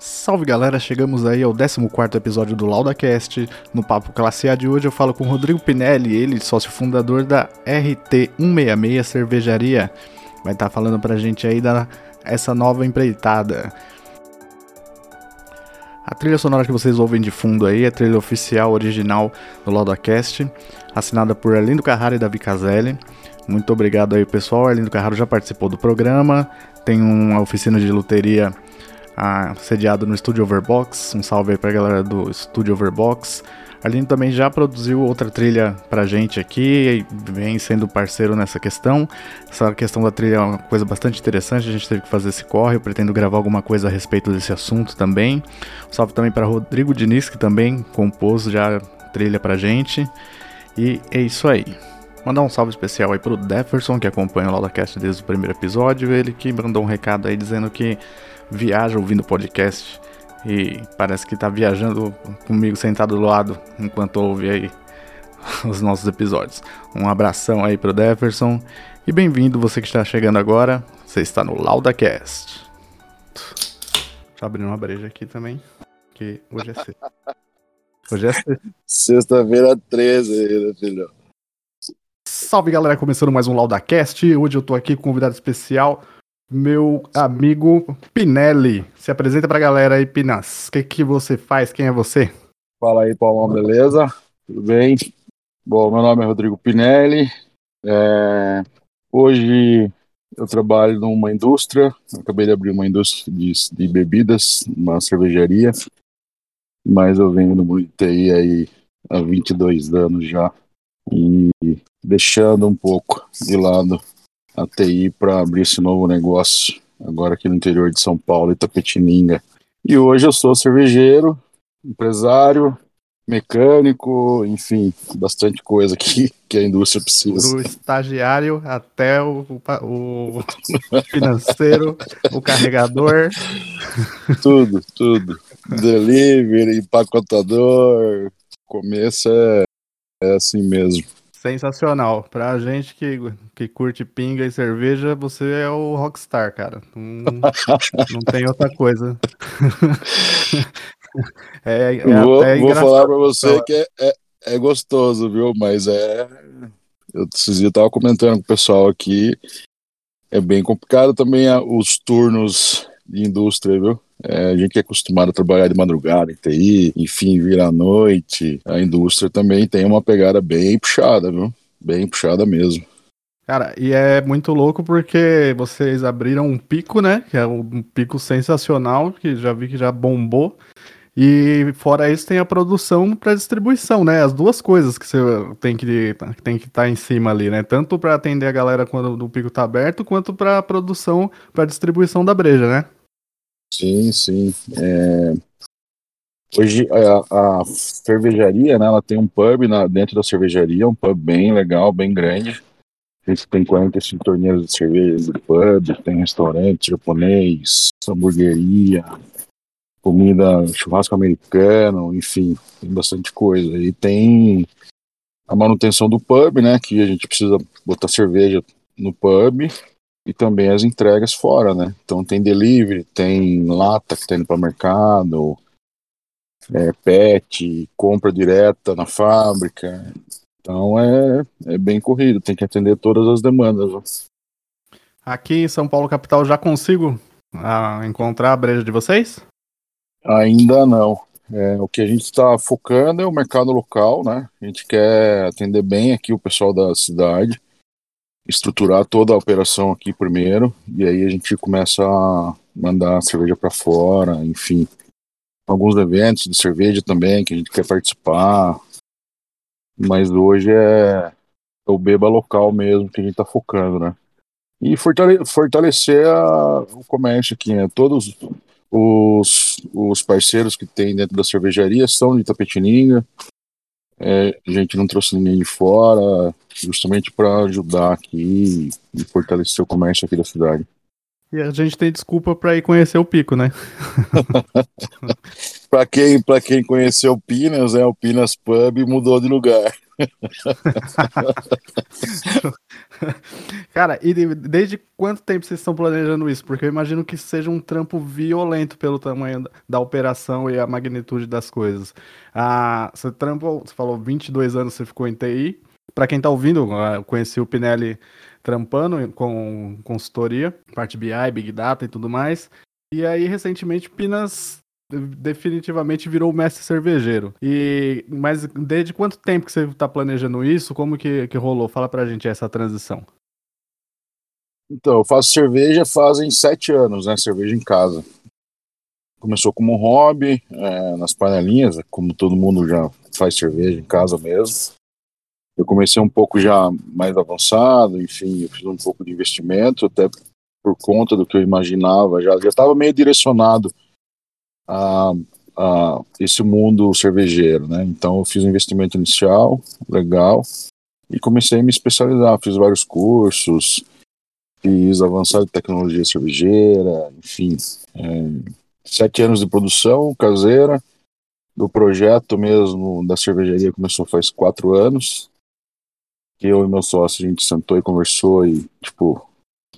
Salve galera, chegamos aí ao 14 episódio do LaudaCast. No Papo Classe A de hoje eu falo com Rodrigo Pinelli, ele sócio fundador da RT166 Cervejaria. Vai estar tá falando pra gente aí da essa nova empreitada. A trilha sonora que vocês ouvem de fundo aí é a trilha oficial original do LaudaCast, assinada por Arlindo Carrara e Davi Caselli. Muito obrigado aí pessoal, Arlindo Carraro já participou do programa, tem uma oficina de luteria ah, sediado no Studio Overbox. Um salve aí pra galera do Studio Overbox. Arlindo também já produziu outra trilha pra gente aqui vem sendo parceiro nessa questão. Essa questão da trilha é uma coisa bastante interessante, a gente teve que fazer esse corre, eu pretendo gravar alguma coisa a respeito desse assunto também. Um salve também para Rodrigo Diniz, que também compôs já trilha pra gente. E é isso aí. Mandar um salve especial aí pro Jefferson, que acompanha o LaudaCast desde o primeiro episódio. Ele que mandou um recado aí dizendo que viaja ouvindo podcast e parece que tá viajando comigo sentado do lado enquanto ouve aí os nossos episódios. Um abração aí pro Jefferson e bem-vindo você que está chegando agora. Você está no LaudaCast. Deixa eu abrir uma breja aqui também, que hoje é sexta. Hoje é sexta. Sexta-feira 13 né, filho? Salve galera, começando mais um LaudaCast. Hoje eu tô aqui com um convidado especial, meu amigo Pinelli. Se apresenta pra galera aí, Pinas. O que, que você faz? Quem é você? Fala aí, Paulão, beleza? Tudo bem? Bom, meu nome é Rodrigo Pinelli. É... Hoje eu trabalho numa indústria. Eu acabei de abrir uma indústria de, de bebidas, uma cervejaria. Mas eu venho no TI aí há 22 anos já. E deixando um pouco de lado a TI para abrir esse novo negócio, agora aqui no interior de São Paulo, Itapetininga. E hoje eu sou cervejeiro, empresário, mecânico, enfim, bastante coisa que, que a indústria precisa. Do estagiário até o, o financeiro, o carregador. Tudo, tudo. Delivery, empacotador, começo é, é assim mesmo. Sensacional. Pra gente que, que curte pinga e cerveja, você é o rockstar, cara. Não, não tem outra coisa. é, é vou, vou falar pra você que é, é, é, gostoso, viu? Mas é. Eu, dias tava comentando com o pessoal aqui. É bem complicado também os turnos de indústria, viu? É, a gente é acostumado a trabalhar de madrugada em TI, enfim, vir à noite. A indústria também tem uma pegada bem puxada, viu? Bem puxada mesmo. Cara, e é muito louco porque vocês abriram um pico, né? Que é um pico sensacional, que já vi que já bombou. E fora isso tem a produção para distribuição, né? As duas coisas que você tem que tem que estar tá em cima ali, né? Tanto para atender a galera quando o pico tá aberto, quanto para produção, para distribuição da breja, né? Sim, sim. É... Hoje a, a, cervejaria, né, ela tem um pub na, dentro da cervejaria, um pub bem legal, bem grande. Tem 45 torneiras de cerveja do pub, tem restaurante japonês, hamburgueria, comida, churrasco americano, enfim, tem bastante coisa. E tem a manutenção do pub, né, que a gente precisa botar cerveja no pub, e também as entregas fora, né? Então tem delivery, tem lata que está indo para mercado, é, pet, compra direta na fábrica. Então é, é bem corrido, tem que atender todas as demandas. Ó. Aqui em São Paulo capital já consigo ah, encontrar a breja de vocês? Ainda não. É, o que a gente está focando é o mercado local, né? A gente quer atender bem aqui o pessoal da cidade estruturar toda a operação aqui primeiro, e aí a gente começa a mandar a cerveja para fora, enfim. Alguns eventos de cerveja também que a gente quer participar, mas hoje é, o beba local mesmo que a gente está focando, né? E fortale fortalecer a, o comércio aqui, né? Todos os, os parceiros que tem dentro da cervejaria são de Tapetininga, é, a gente não trouxe ninguém de fora, justamente para ajudar aqui e fortalecer o comércio aqui da cidade. E a gente tem desculpa para ir conhecer o Pico, né? para quem, quem conheceu o Pinas, né, o Pinas Pub mudou de lugar. Cara, e desde quanto tempo vocês estão planejando isso? Porque eu imagino que seja um trampo violento pelo tamanho da operação e a magnitude das coisas. Ah, você trampou, você falou 22 anos você ficou em TI. Para quem tá ouvindo, ah, eu conheci o Pinelli trampando com consultoria, parte BI, Big Data e tudo mais. E aí, recentemente, Pinas definitivamente virou mestre cervejeiro. E mas desde quanto tempo que você está planejando isso? Como que, que rolou? Fala pra gente essa transição. Então, eu faço cerveja fazem sete anos, né? Cerveja em casa. Começou como hobby, é, nas panelinhas, como todo mundo já faz cerveja em casa mesmo. Eu comecei um pouco já mais avançado, enfim, eu fiz um pouco de investimento, até por conta do que eu imaginava, já estava meio direcionado a, a, esse mundo cervejeiro, né? Então eu fiz um investimento inicial, legal, e comecei a me especializar, fiz vários cursos, fiz avançado em tecnologia cervejeira, enfim, é, sete anos de produção caseira, do projeto mesmo da cervejaria começou faz quatro anos, que eu e meu sócio a gente sentou e conversou e tipo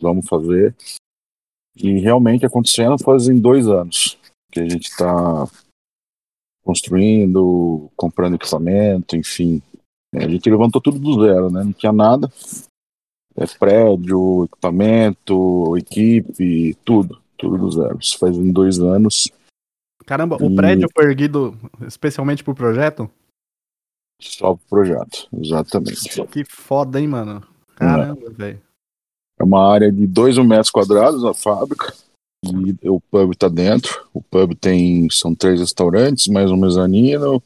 vamos fazer. E realmente acontecendo fazem dois anos que a gente está construindo, comprando equipamento, enfim. A gente levantou tudo do zero, né? Não tinha nada. É prédio, equipamento, equipe, tudo, tudo do zero. Isso faz dois anos. Caramba, e... o prédio foi erguido especialmente pro projeto? Só pro projeto, exatamente. Que foda, hein, mano? Caramba, é. velho. É uma área de 2 mil metros quadrados a fábrica. E o pub está dentro. O pub tem são três restaurantes, mais um mezanino,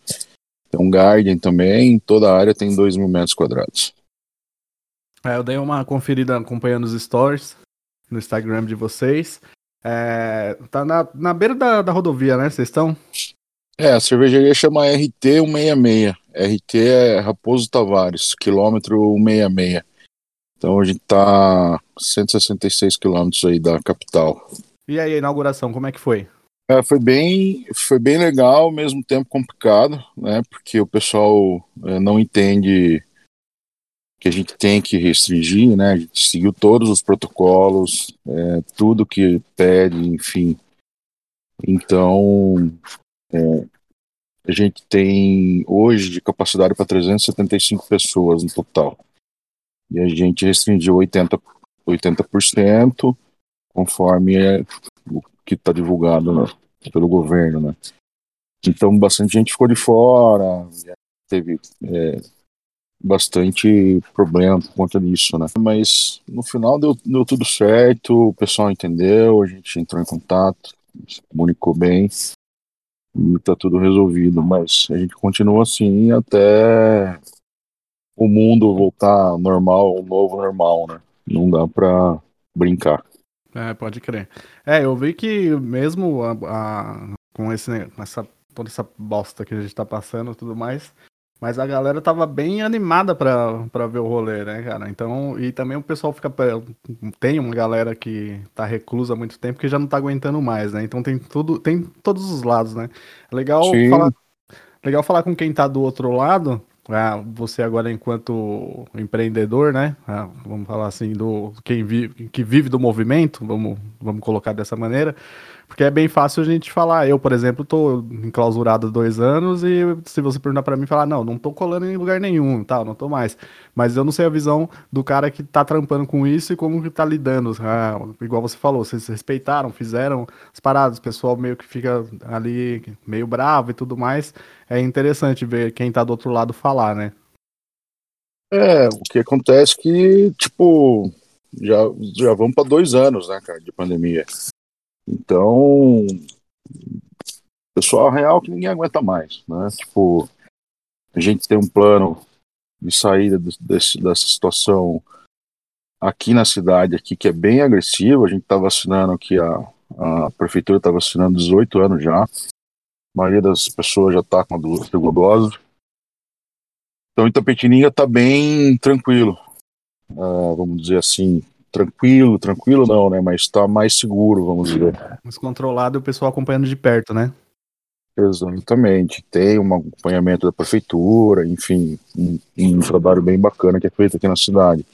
tem um garden também. Toda a área tem 2 mil metros quadrados. É, eu dei uma conferida acompanhando os stories no Instagram de vocês. É, tá na, na beira da, da rodovia, né? Vocês estão? É, a cervejaria chama RT 166. RT é Raposo Tavares, quilômetro 166. Então a gente tá 166 quilômetros aí da capital. E aí, a inauguração, como é que foi? É, foi bem, foi bem legal, ao mesmo tempo complicado, né? Porque o pessoal é, não entende que a gente tem que restringir, né? A gente seguiu todos os protocolos, é, tudo que pede, enfim. Então, é, a gente tem hoje de capacidade para 375 pessoas no total. E a gente restringiu 80%, 80% conforme é o que está divulgado né, pelo governo, né? Então bastante gente ficou de fora, teve é, bastante problema por conta disso, né? Mas no final deu, deu tudo certo, o pessoal entendeu, a gente entrou em contato, se comunicou bem e tá tudo resolvido. Mas a gente continua assim até o mundo voltar normal, o novo normal, né? Não dá pra brincar. É, pode crer. É, eu vi que mesmo a, a, com esse, essa, toda essa bosta que a gente tá passando e tudo mais, mas a galera tava bem animada pra, pra ver o rolê, né, cara? Então, e também o pessoal fica. Tem uma galera que tá reclusa há muito tempo que já não tá aguentando mais, né? Então tem tudo, tem todos os lados, né? Legal falar, legal falar com quem tá do outro lado, ah, você agora enquanto empreendedor, né? Ah, vamos falar assim do quem vive, que vive do movimento, vamos, vamos colocar dessa maneira. Porque é bem fácil a gente falar. Eu, por exemplo, estou enclausurado há dois anos e se você perguntar para mim, falar, não, não estou colando em lugar nenhum, tal, não estou mais. Mas eu não sei a visão do cara que está trampando com isso e como que está lidando. Ah, igual você falou, vocês respeitaram, fizeram as paradas, o pessoal meio que fica ali meio bravo e tudo mais. É interessante ver quem está do outro lado falar, né? É, o que acontece que, tipo, já, já vamos para dois anos, né, cara, de pandemia. Então, pessoal real que ninguém aguenta mais, né? Tipo, a gente tem um plano de saída desse, dessa situação aqui na cidade, aqui que é bem agressivo. A gente está vacinando aqui, a, a prefeitura está vacinando 18 anos já. A maioria das pessoas já está com a segunda dose. Então, Itapetininga está bem tranquilo. Uh, vamos dizer assim, tranquilo, tranquilo não, né? Mas está mais seguro, vamos dizer. Mais controlado e o pessoal acompanhando de perto, né? Exatamente. Tem um acompanhamento da prefeitura, enfim, um, um, trabalho bem bacana que é feito aqui na cidade.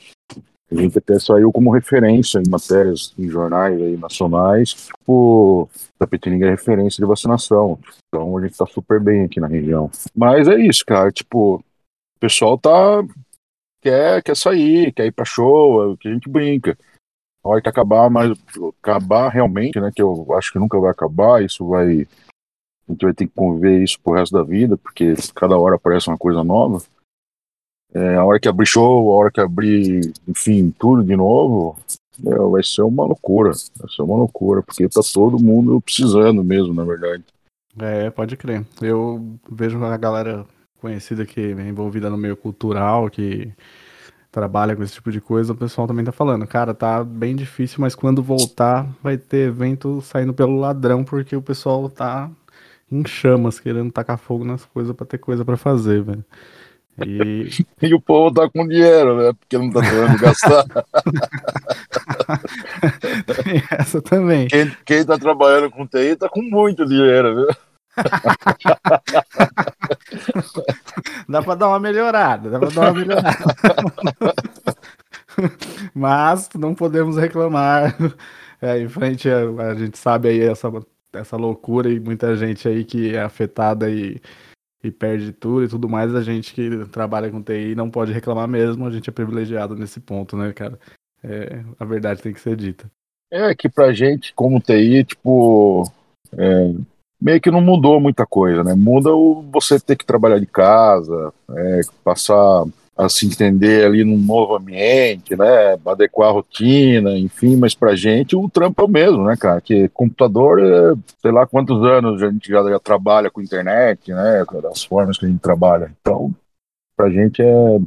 A gente até saiu como referência em matérias em jornais aí, nacionais, tipo, Tapetininga é referência de vacinação. Então a gente tá super bem aqui na região. Mas é isso, cara, tipo, o pessoal tá quer, quer sair, quer ir pra show, é o que a gente brinca. A hora que acabar, mas acabar realmente, né, que eu acho que nunca vai acabar, isso vai a gente vai ter que conviver isso pro resto da vida, porque cada hora aparece uma coisa nova. É, a hora que abrir show, a hora que abrir, enfim, tudo de novo, é, vai ser uma loucura. Vai ser uma loucura, porque tá todo mundo precisando mesmo, na verdade. É, pode crer. Eu vejo a galera conhecida que é envolvida no meio cultural, que trabalha com esse tipo de coisa, o pessoal também tá falando, cara, tá bem difícil, mas quando voltar vai ter evento saindo pelo ladrão, porque o pessoal tá em chamas, querendo tacar fogo nas coisas para ter coisa para fazer, velho. E... e o povo tá com dinheiro, né? Porque não tá podendo gastar. Tem essa também. Quem, quem tá trabalhando com TI tá com muito dinheiro, viu? dá pra dar uma melhorada, dá pra dar uma melhorada. Mas não podemos reclamar. É, em frente, a, a gente sabe aí essa, essa loucura e muita gente aí que é afetada e e perde tudo e tudo mais, a gente que trabalha com TI não pode reclamar mesmo, a gente é privilegiado nesse ponto, né, cara? É, a verdade tem que ser dita. É que pra gente, como TI, tipo, é, meio que não mudou muita coisa, né? Muda o você ter que trabalhar de casa, é, passar a se entender ali num novo ambiente, né? Adequar a rotina, enfim, mas pra gente o trampo é o mesmo, né, cara? Que computador, é, sei lá quantos anos a gente já, já trabalha com internet, né? Das formas que a gente trabalha. Então, pra gente é.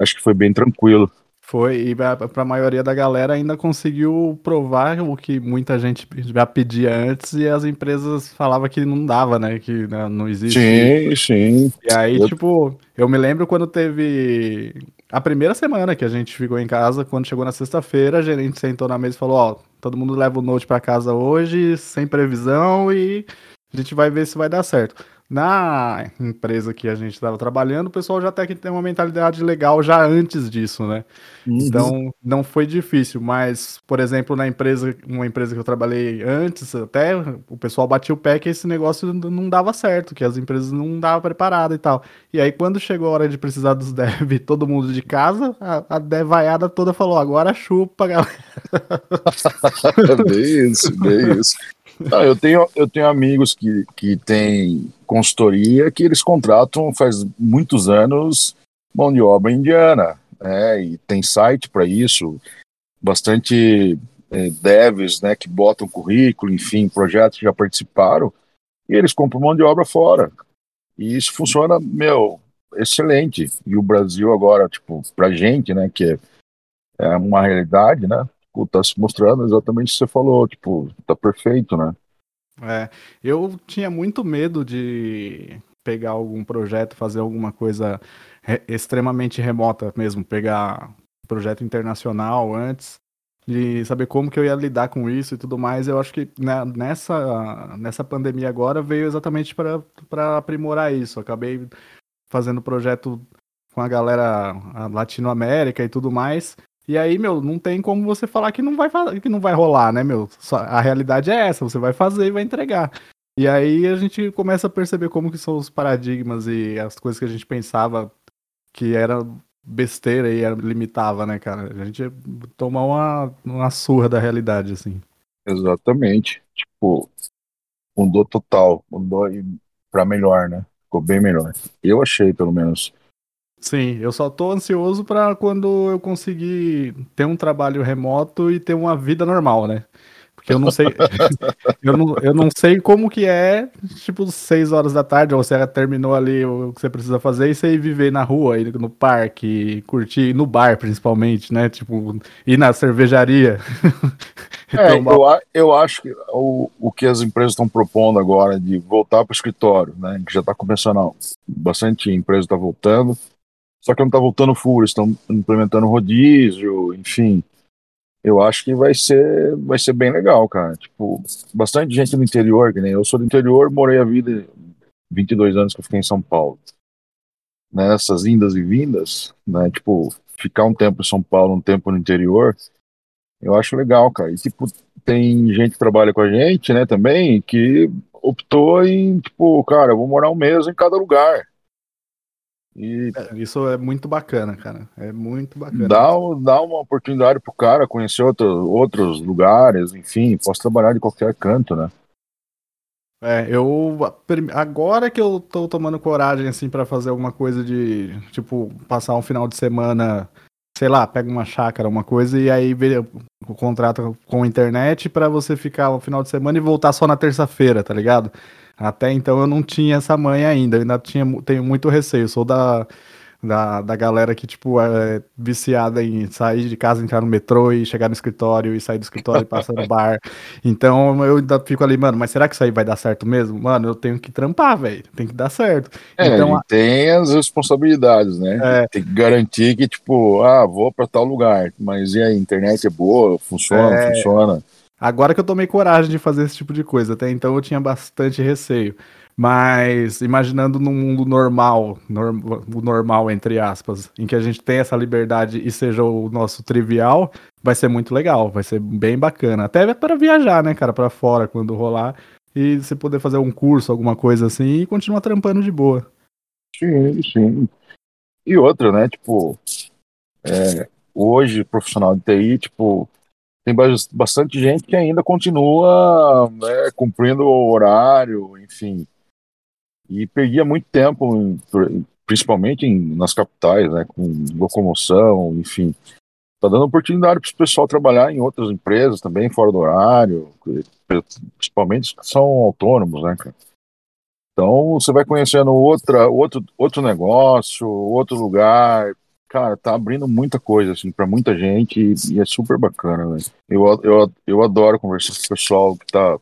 Acho que foi bem tranquilo. Foi, e para a maioria da galera ainda conseguiu provar o que muita gente já pedia antes e as empresas falavam que não dava, né? Que né, não existe. Sim, sim. E aí, eu... tipo, eu me lembro quando teve a primeira semana que a gente ficou em casa, quando chegou na sexta-feira, a gerente sentou na mesa e falou: Ó, todo mundo leva o note para casa hoje, sem previsão, e a gente vai ver se vai dar certo. Na empresa que a gente estava trabalhando, o pessoal já até que tem uma mentalidade legal já antes disso, né? Uhum. Então não foi difícil, mas, por exemplo, na empresa, uma empresa que eu trabalhei antes, até o pessoal batia o pé que esse negócio não dava certo, que as empresas não davam preparada e tal. E aí, quando chegou a hora de precisar dos dev, todo mundo de casa, a, a devaiada toda falou: agora chupa, galera. bem isso, bem isso. Não, eu, tenho, eu tenho amigos que, que têm consultoria que eles contratam faz muitos anos mão de obra indiana, né? E tem site para isso, bastante é, devs, né, que botam currículo, enfim, projetos que já participaram, e eles compram mão de obra fora. E isso funciona, meu, excelente. E o Brasil agora, tipo, pra gente, né, que é, é uma realidade, né, tá se mostrando exatamente o que você falou, tipo, tá perfeito, né? É, eu tinha muito medo de pegar algum projeto, fazer alguma coisa re extremamente remota mesmo, pegar projeto internacional antes, de saber como que eu ia lidar com isso e tudo mais. Eu acho que né, nessa, nessa pandemia agora veio exatamente para aprimorar isso. acabei fazendo projeto com a galera Latinoamérica e tudo mais, e aí, meu, não tem como você falar que não vai, que não vai rolar, né, meu? A realidade é essa, você vai fazer e vai entregar. E aí a gente começa a perceber como que são os paradigmas e as coisas que a gente pensava que era besteira e limitava, né, cara? A gente tomar uma, uma surra da realidade, assim. Exatamente. Tipo, mudou total, mudou para melhor, né? Ficou bem melhor. Eu achei, pelo menos. Sim, eu só tô ansioso para quando eu conseguir ter um trabalho remoto e ter uma vida normal, né? Porque eu não sei. eu, não, eu não sei como que é, tipo, 6 horas da tarde, ou você terminou ali o que você precisa fazer e você ir viver na rua, ir no parque, curtir, no bar principalmente, né? Tipo, ir na cervejaria. é, eu, eu acho que o, o que as empresas estão propondo agora de voltar para o escritório, né? Que já está começando, bastante empresa está voltando só que não está voltando eles estão implementando rodízio, enfim. eu acho que vai ser, vai ser bem legal, cara. Tipo, bastante gente no interior, que nem eu sou do interior, morei a vida 22 anos que eu fiquei em São Paulo. Nessas indas e vindas, né? Tipo, ficar um tempo em São Paulo, um tempo no interior, eu acho legal, cara. E tipo, tem gente que trabalha com a gente, né, também, que optou em, tipo, cara, eu vou morar um mês em cada lugar. E é, isso é muito bacana, cara. É muito bacana. Dá, dá uma oportunidade pro cara conhecer outro, outros lugares, enfim, posso trabalhar de qualquer canto, né? É, eu agora que eu tô tomando coragem assim para fazer alguma coisa de, tipo, passar um final de semana, sei lá, pega uma chácara, uma coisa e aí o contrato com a internet para você ficar o final de semana e voltar só na terça-feira, tá ligado? Até então eu não tinha essa manha ainda, eu ainda tinha, tenho muito receio. sou da, da, da galera que, tipo, é viciada em sair de casa, entrar no metrô e chegar no escritório e sair do escritório e passar no bar. Então eu ainda fico ali, mano, mas será que isso aí vai dar certo mesmo? Mano, eu tenho que trampar, velho. Tem que dar certo. É, então, tem as responsabilidades, né? É, tem que garantir que, tipo, ah, vou para tal lugar, mas e a internet é boa, funciona, é, funciona. Agora que eu tomei coragem de fazer esse tipo de coisa, até então eu tinha bastante receio. Mas imaginando num mundo normal, norm, normal entre aspas, em que a gente tem essa liberdade e seja o nosso trivial, vai ser muito legal, vai ser bem bacana. Até para viajar, né, cara, para fora quando rolar e você poder fazer um curso, alguma coisa assim e continuar trampando de boa. Sim, sim. E outra, né, tipo, é, hoje profissional de TI, tipo, tem bastante gente que ainda continua né, cumprindo o horário, enfim. E perdia muito tempo, principalmente em, nas capitais, né, com locomoção, enfim. Está dando oportunidade para o pessoal trabalhar em outras empresas também, fora do horário, principalmente que são autônomos, né, cara? Então você vai conhecendo outra, outro, outro negócio, outro lugar, cara, tá abrindo muita coisa, assim, pra muita gente e, e é super bacana, né? Eu, eu, eu adoro conversar com o pessoal que tá.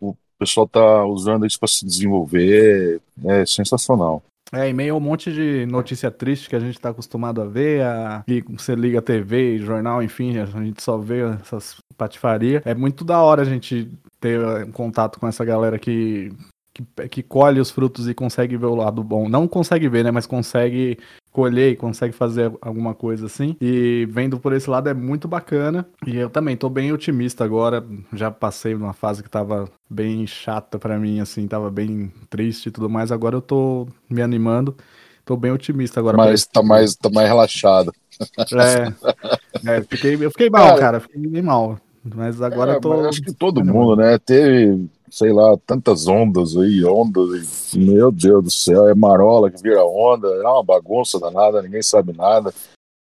O pessoal tá usando isso pra se desenvolver, é sensacional. É, e meio um monte de notícia triste que a gente tá acostumado a ver, a... e você liga TV, jornal, enfim, a gente só vê essas patifarias. É muito da hora a gente ter um contato com essa galera que que, que, colhe os frutos e consegue ver o lado bom. Não consegue ver, né? Mas consegue colher e consegue fazer alguma coisa assim. E vendo por esse lado é muito bacana. E eu também tô bem otimista agora. Já passei numa fase que tava bem chata para mim, assim, tava bem triste e tudo mais. Agora eu tô me animando. Tô bem otimista agora. Mas tá mais, tá mais relaxado. É, é fiquei, eu fiquei mal, cara, cara fiquei bem mal. Mas agora é, eu tô. Acho que todo mundo, né? Teve sei lá, tantas ondas aí, ondas, e, meu Deus do céu, é marola que vira onda, é uma bagunça danada, ninguém sabe nada.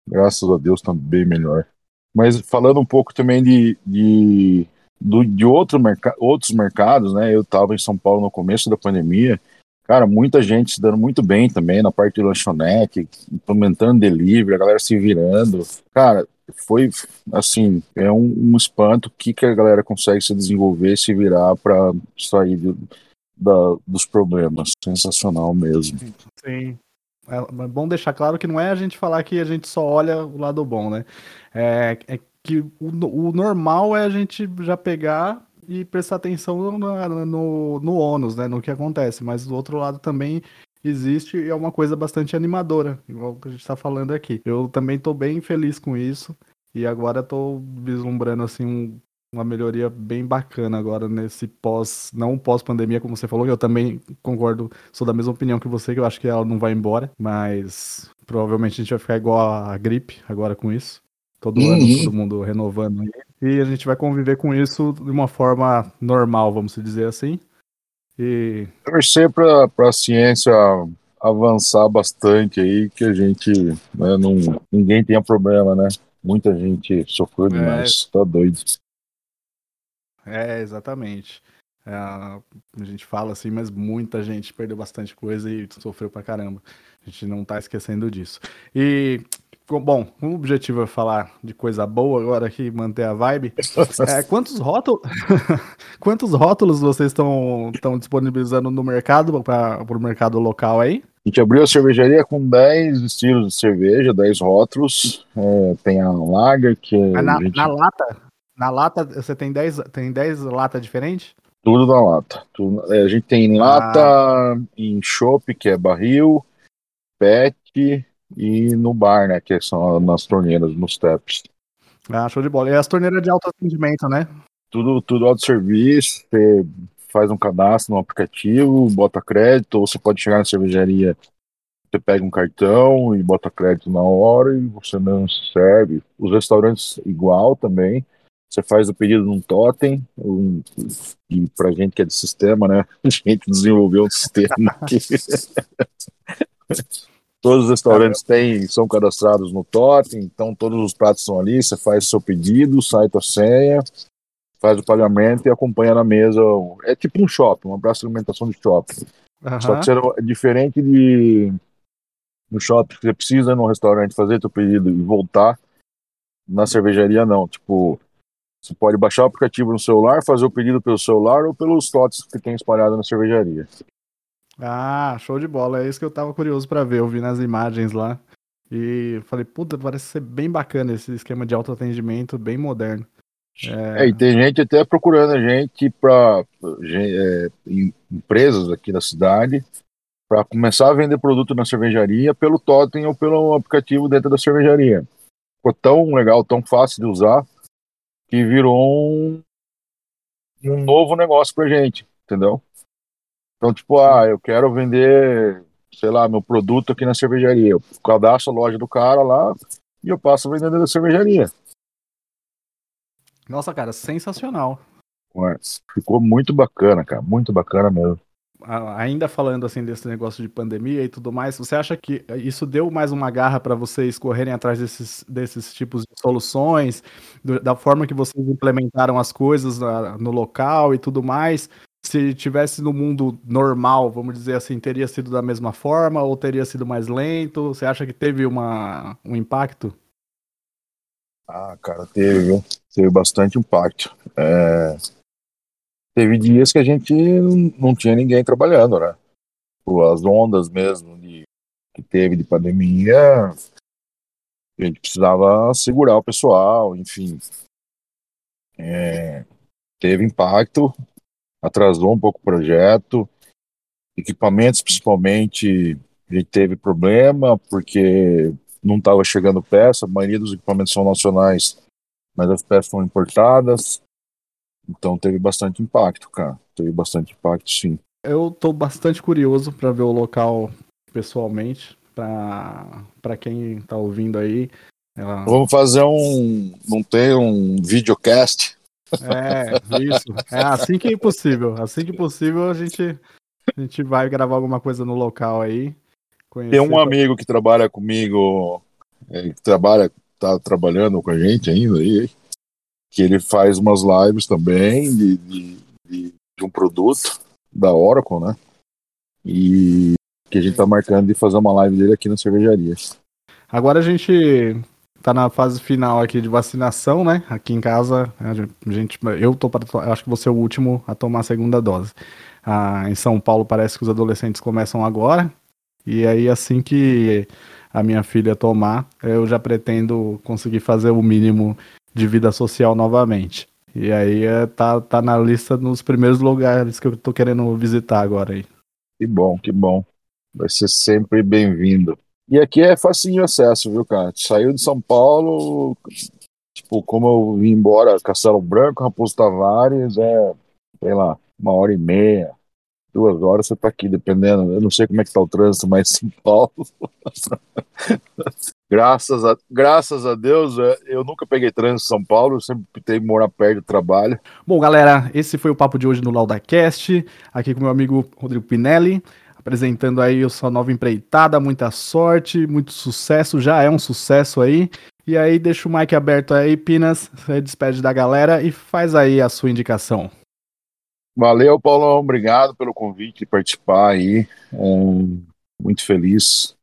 Graças a Deus tá bem melhor. Mas falando um pouco também de, de, de outro merc outros mercados, né? Eu estava em São Paulo no começo da pandemia, cara, muita gente se dando muito bem também na parte de lanchonete, implementando delivery, a galera se virando. Cara, foi assim, é um, um espanto que, que a galera consegue se desenvolver, se virar para sair da, dos problemas. Sensacional mesmo. Sim. É, é bom deixar claro que não é a gente falar que a gente só olha o lado bom, né? É, é que o, o normal é a gente já pegar e prestar atenção no, no, no ônus, né? No que acontece. Mas do outro lado também existe e é uma coisa bastante animadora, igual que a gente está falando aqui. Eu também estou bem feliz com isso e agora estou vislumbrando assim um, uma melhoria bem bacana agora nesse pós, não pós-pandemia, como você falou, eu também concordo, sou da mesma opinião que você, que eu acho que ela não vai embora, mas provavelmente a gente vai ficar igual a gripe agora com isso. Todo uhum. ano, todo mundo renovando. E a gente vai conviver com isso de uma forma normal, vamos dizer assim. E... Torcer para a ciência avançar bastante aí, que a gente, né, não, ninguém tenha problema, né? Muita gente sofreu é. demais, é... tá doido. É, exatamente. É, a gente fala assim, mas muita gente perdeu bastante coisa e sofreu pra caramba. A gente não tá esquecendo disso. E Bom, o objetivo é falar de coisa boa agora aqui, manter a vibe. É, quantos, rótulos, quantos rótulos vocês estão disponibilizando no mercado para o mercado local aí? A gente abriu a cervejaria com 10 estilos de cerveja, 10 rótulos. É, tem a Lager, que Mas na, gente... na lata, na lata você tem 10 tem 10 latas diferentes? Tudo na lata. Tudo- é, a gente tem em Ah. lata, em chopp, que é barril, pet e no bar, né? Que são nas torneiras, nos taps. Ah, show de bola. E as torneiras de alto atendimento, né? Tudo, tudo autosserviço, você faz um cadastro no aplicativo, bota crédito, ou você pode chegar na cervejaria, você pega um cartão e bota crédito na hora e você não se serve. Os restaurantes igual também. Você faz o pedido num totem, um, e pra gente que é de sistema, né? A gente desenvolveu um sistema aqui. Todos os restaurantes têm, são cadastrados no totem, então todos os pratos estão ali, você faz seu pedido, sai tua senha, faz o pagamento e acompanha na mesa. É tipo um shopping, uma praça de alimentação de shopping. Só Aham. que é diferente de no shopping, que você precisa ir no restaurante fazer teu pedido e voltar. Na cervejaria, não. Tipo, você pode baixar o aplicativo no celular, fazer o pedido pelo celular ou pelos totes que tem espalhado na cervejaria. Ah, show de bola. É isso que eu tava curioso pra ver. Eu vi nas imagens lá. E falei, puta, parece ser bem bacana esse esquema de autoatendimento, bem moderno. É, e tem gente até procurando a gente para empresas aqui da cidade para começar a vender produto na cervejaria pelo totem ou pelo aplicativo dentro da cervejaria. Ficou tão legal, tão fácil de usar, que virou um, um novo negócio pra gente, entendeu? Então, tipo, ah, eu quero vender, sei lá, meu produto aqui na cervejaria. Eu cadastro a loja do cara lá e eu passo dentro da cervejaria. Nossa, cara, sensacional. Mas ficou muito bacana, cara, muito bacana mesmo. Ainda falando assim desse negócio de pandemia e tudo mais, você acha que isso deu mais uma garra para vocês correrem atrás desses, desses tipos de soluções, do- da forma que vocês implementaram as coisas na- no local e tudo mais? Se tivesse no mundo normal, vamos dizer assim, teria sido da mesma forma ou teria sido mais lento? Você acha que teve uma, um impacto? Ah, cara, teve, viu? Teve bastante impacto. É, Teve dias que a gente não- tinha ninguém trabalhando, né? Tipo, As ondas mesmo de... que teve de pandemia, a gente precisava segurar o pessoal, enfim. É, Teve impacto, atrasou um pouco o projeto. Equipamentos, principalmente, gente teve problema, porque não estava chegando peça, a maioria dos equipamentos são nacionais, mas as peças são importadas. Então teve bastante impacto, cara. Teve bastante impacto, sim. Eu tô bastante curioso para ver o local pessoalmente, para para quem tá ouvindo aí. ela- Vamos fazer um. Não tem um videocast? É, isso. É assim que é possível. Assim que possível, a gente, a gente vai gravar alguma coisa no local aí. Conhecer Tem um amigo que trabalha comigo, é, que trabalha, tá trabalhando com a gente ainda aí, que ele faz umas lives também de, de, de- de um produto da Oracle, né? E que a gente tá marcando de fazer uma live dele aqui na cervejaria. Agora a gente tá na fase final aqui de vacinação, né? Aqui em casa, a gente, eu tô para, acho que vou ser o último a tomar a segunda dose. Ah, em São Paulo parece que os adolescentes começam agora. E aí assim que a minha filha tomar, eu já pretendo conseguir fazer o mínimo de vida social novamente. E aí é, tá, tá na lista nos primeiros lugares que eu tô querendo visitar agora aí. Que bom, que bom. Vai ser sempre bem-vindo. E aqui é facinho acesso, viu, cara? Saiu de São Paulo, tipo, como eu vim embora, Castelo Branco, Raposo Tavares, é, sei lá, uma hora e meia, duas horas você tá aqui, dependendo. Eu não sei como é que tá o trânsito, mas São Paulo. graças, a, graças a Deus, é, eu nunca peguei trânsito em São Paulo, eu sempre tentei morar perto do trabalho. Bom, galera, esse foi o papo de hoje no LaudaCast, aqui com meu amigo Rodrigo Pinelli, apresentando aí a sua nova empreitada, muita sorte, muito sucesso, já é um sucesso aí. E aí, deixa o mic aberto aí, Pinas, você despede da galera e faz aí a sua indicação. Valeu, Paulão. Obrigado pelo convite de participar aí. Um, muito feliz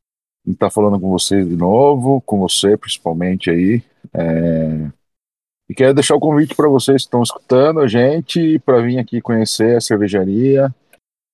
em estar falando com vocês de novo, com você principalmente aí. É, E quero deixar o convite para vocês que estão escutando a gente para vir aqui conhecer a cervejaria.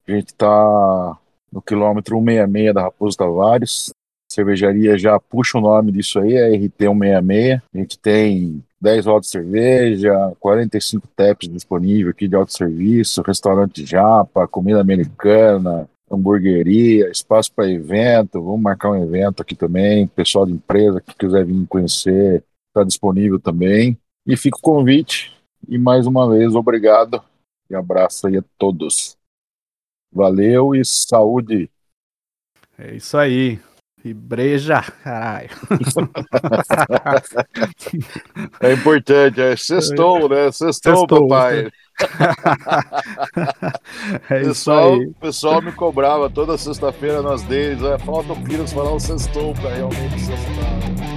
A gente está no quilômetro 166 da Raposo Tavares. Cervejaria já puxa o nome disso aí, é RT 166. A gente tem 10 rodas de cerveja, 45 taps disponíveis aqui de autosserviço, restaurante japa, comida americana, hamburgueria, espaço para evento. Vamos marcar um evento aqui também. Pessoal de empresa que quiser vir conhecer, está disponível também. E fica o convite. E mais uma vez, obrigado e abraço aí a todos. Valeu e saúde. É isso aí. E breja, caralho. é importante, é sextou, né? Sextou, sextou papai. é pessoal, isso aí. O pessoal me cobrava toda sexta-feira nas deles. É, falta o Pires falar o sextou pra realmente sextar.